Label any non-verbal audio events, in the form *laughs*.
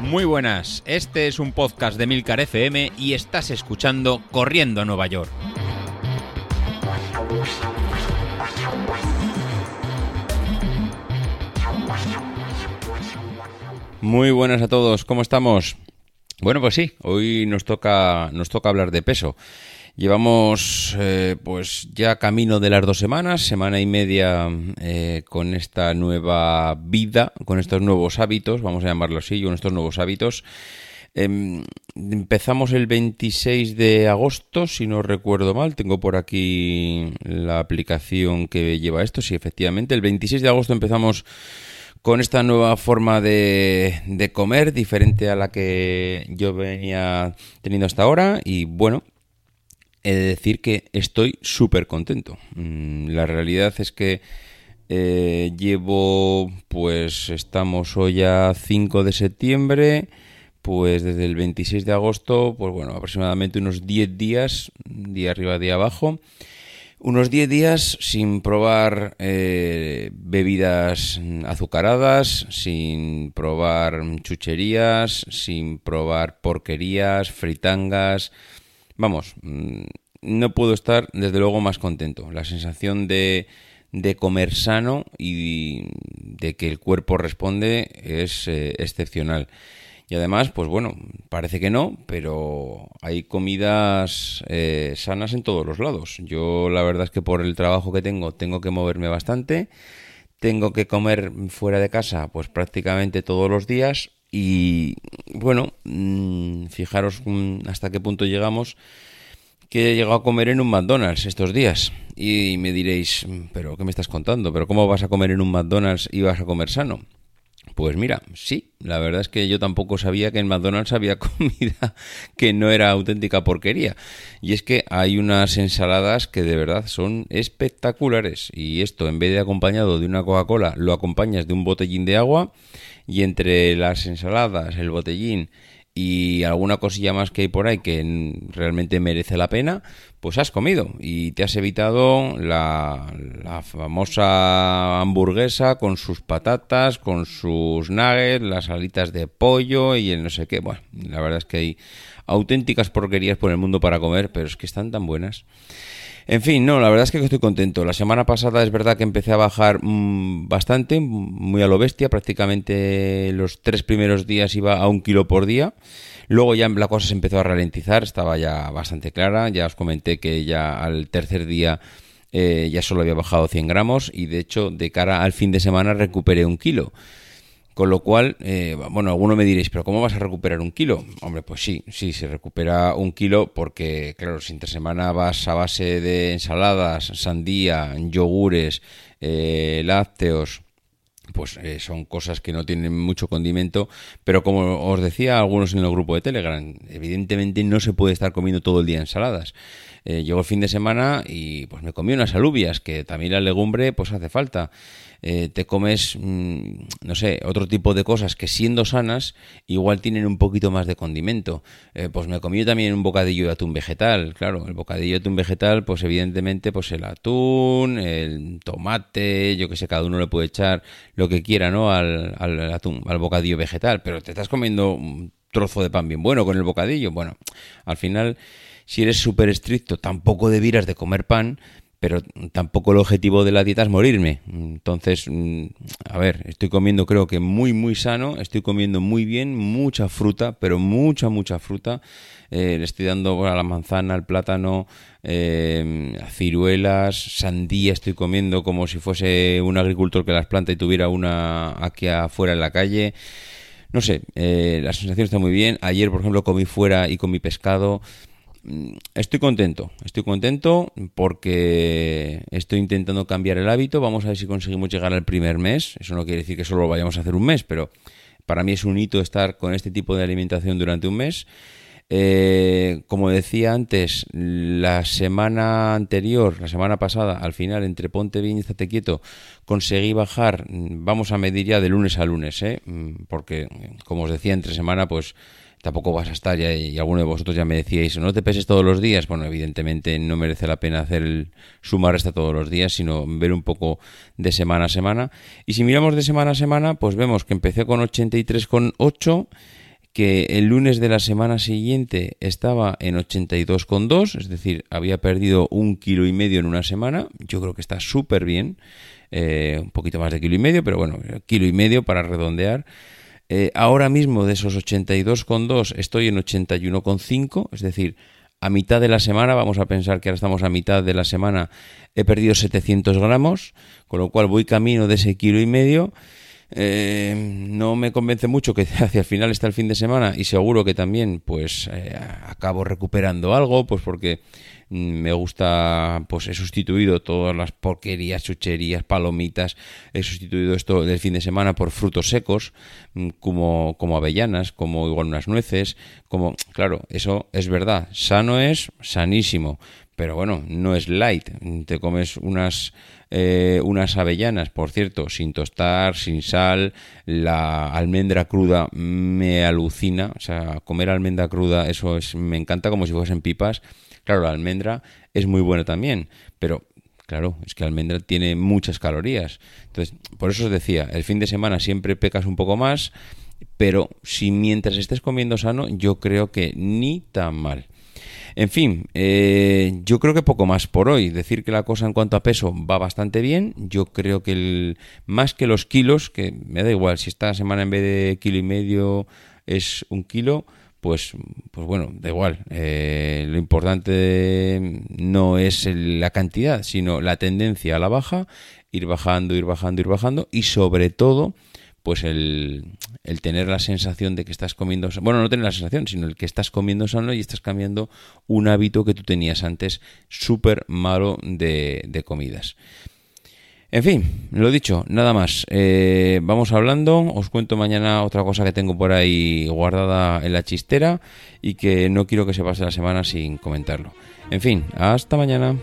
Muy buenas, este es un podcast de Milcar FM y estás escuchando Corriendo a Nueva York. Muy buenas a todos, ¿cómo estamos? Bueno, pues sí, hoy nos toca, nos toca hablar de peso. Llevamos eh, pues ya camino de las dos semanas, semana y media eh, con esta nueva vida, con estos nuevos hábitos, vamos a llamarlo así, con estos nuevos hábitos. Em, empezamos el 26 de agosto, si no recuerdo mal, tengo por aquí la aplicación que lleva esto, sí, efectivamente, el 26 de agosto empezamos con esta nueva forma de, de, comer, diferente a la que yo venía teniendo hasta ahora. Y bueno, he de decir que estoy súper contento. Mm, la realidad es que eh, llevo, pues estamos hoy a 5 de septiembre, pues desde el 26 de agosto, pues bueno, aproximadamente unos 10 días, día arriba, día abajo unos 10 días sin probar eh, bebidas azucaradas, sin probar chucherías, sin probar porquerías, fritangas. Vamos, mm, no puedo estar desde luego más contento. La sensación de, de comer sano y de que el cuerpo responde es eh, excepcional. Y además, pues bueno, parece que no, pero hay comidas eh, sanas en todos los lados. Yo la verdad es que por el trabajo que tengo tengo que moverme bastante. Tengo que comer fuera de casa pues prácticamente todos los días. Y bueno, mm, fijaros hasta qué punto llegamos que he llegado a comer en un McDonald's estos días. Y me diréis, mm, pero ¿qué me estás contando? ¿Pero cómo vas a comer en un McDonald's y vas a comer sano? Pues mira, sí, la verdad es que yo tampoco sabía que en McDonald's había *laughs* comida que no era auténtica porquería. Y es que hay unas ensaladas que de verdad son espectaculares. Y esto, en vez de acompañado de una Coca-Cola, lo acompañas de un botellín de agua. Y entre las ensaladas, el botellín y alguna cosilla más que hay por ahí que realmente merece la pena, pues has comido y te has evitado la, famosa hamburguesa con sus patatas, con sus nuggets, las alitas de pollo y el no sé qué. Bueno, la verdad es que hay auténticas porquerías por el mundo para comer, pero es que están tan buenas. En fin, no, la verdad es que estoy contento. La semana pasada es verdad que empecé a bajar mm, bastante, muy a lo bestia. Prácticamente los tres primeros días iba a un kilo por día. Luego ya la cosa se empezó a ralentizar, estaba ya bastante clara. Ya os comenté que ya al tercer día eh, ya solo había bajado 100 gramos y de hecho de cara al fin de semana recuperé un kilo. Con lo cual, eh, bueno, alguno me diréis, pero ¿cómo vas a recuperar un kilo? Hombre, pues sí, sí, se recupera un kilo porque, claro, si entre semana vas a base de ensaladas, sandía, yogures, eh, lácteos, pues eh, son cosas que no tienen mucho condimento, pero como os decía algunos en el grupo de Telegram, evidentemente no se puede estar comiendo todo el día ensaladas. llegó el fin de semana y pues me comí unas alubias, que también la legumbre pues hace falta. Eh, te comes, mm, no sé, otro tipo de cosas que siendo sanas igual tienen un poquito más de condimento. Eh, pues me comí también un bocadillo de atún vegetal, claro, el bocadillo de atún vegetal, pues evidentemente pues el atún, el tomate, yo que sé, cada uno le puede echar lo que quiera, ¿no? Al, al atún, al bocadillo vegetal, pero te estás comiendo un trozo de pan bien bueno con el bocadillo. Bueno, al final, si eres súper estricto, tampoco debieras de comer pan, pero tampoco el objetivo de la dieta es morirme. Entonces, mm, a ver, estoy comiendo creo que muy, muy sano, estoy comiendo muy bien, mucha fruta, pero mucha, mucha fruta. Eh, le estoy dando a la manzana, al plátano, eh, ciruelas, sandía estoy comiendo como si fuese un agricultor que las planta y tuviera una aquí afuera en la calle. No sé, eh, la sensación está muy bien. Ayer, por ejemplo, comí fuera y comí pescado. Mm, estoy contento, estoy contento porque estoy intentando cambiar el hábito. Vamos a ver si conseguimos llegar al primer mes. Eso no quiere decir que solo lo vayamos a hacer un mes, pero para mí es un hito estar con este tipo de alimentación durante un mes. Eh, como decía antes, la semana anterior, la semana pasada, al final, entre Ponte Bien y Estate Quieto, conseguí bajar, vamos a medir ya de lunes a lunes, ¿eh? Mm, porque, como os decía, entre semana, pues tampoco vas a estar, ya, y alguno de vosotros ya me decíais, no te peses todos los días. Bueno, evidentemente no merece la pena hacer el sumar esta todos los días, sino ver un poco de semana a semana. Y si miramos de semana a semana, pues vemos que empecé con 83,8 que el lunes de la semana siguiente estaba en 82,2, es decir, había perdido un kilo y medio en una semana. Yo creo que está súper bien, eh, un poquito más de kilo y medio, pero bueno, kilo y medio para redondear. Eh, ahora mismo de esos 82,2 estoy en 81,5, es decir, a mitad de la semana, vamos a pensar que ahora estamos a mitad de la semana, he perdido 700 gramos, con lo cual voy camino de ese kilo y medio. Eh, no me convence mucho que *laughs* hacia el final está el fin de semana y seguro que también pues eh, acabo recuperando algo, pues porque mm, me gusta, pues he sustituido todas las porquerías, chucherías, palomitas, he sustituido esto del fin de semana por frutos secos, mm, como, como avellanas, como igual unas nueces, como, claro, eso es verdad, sano es, sanísimo, pero bueno, no es light, te comes unas eh, unas avellanas, por cierto, sin tostar, sin sal, la almendra cruda me alucina, o sea, comer almendra cruda, eso es, me encanta como si fuesen pipas. Claro, la almendra es muy buena también, pero Claro, es que almendra tiene muchas calorías. Entonces, por eso os decía, el fin de semana siempre pecas un poco más, pero si mientras estés comiendo sano, yo creo que ni tan mal. En fin, eh, yo creo que poco más por hoy. Decir que la cosa en cuanto a peso va bastante bien. Yo creo que el, más que los kilos, que me da igual, si esta semana en vez de kilo y medio es un kilo, pues, pues bueno, da igual. Eh, lo importante no es la cantidad, sino la tendencia a la baja, ir bajando, ir bajando, ir bajando y sobre todo pues el, el, tener la sensación de que estás comiendo, bueno, no tener la sensación, sino el que estás comiendo sano y estás cambiando un hábito que tú tenías antes súper malo de, de, comidas. En fin, lo dicho, nada más. Eh, vamos hablando, os cuento mañana otra cosa que tengo por ahí guardada en la chistera y que no quiero que se pase la semana sin comentarlo. En fin, hasta mañana.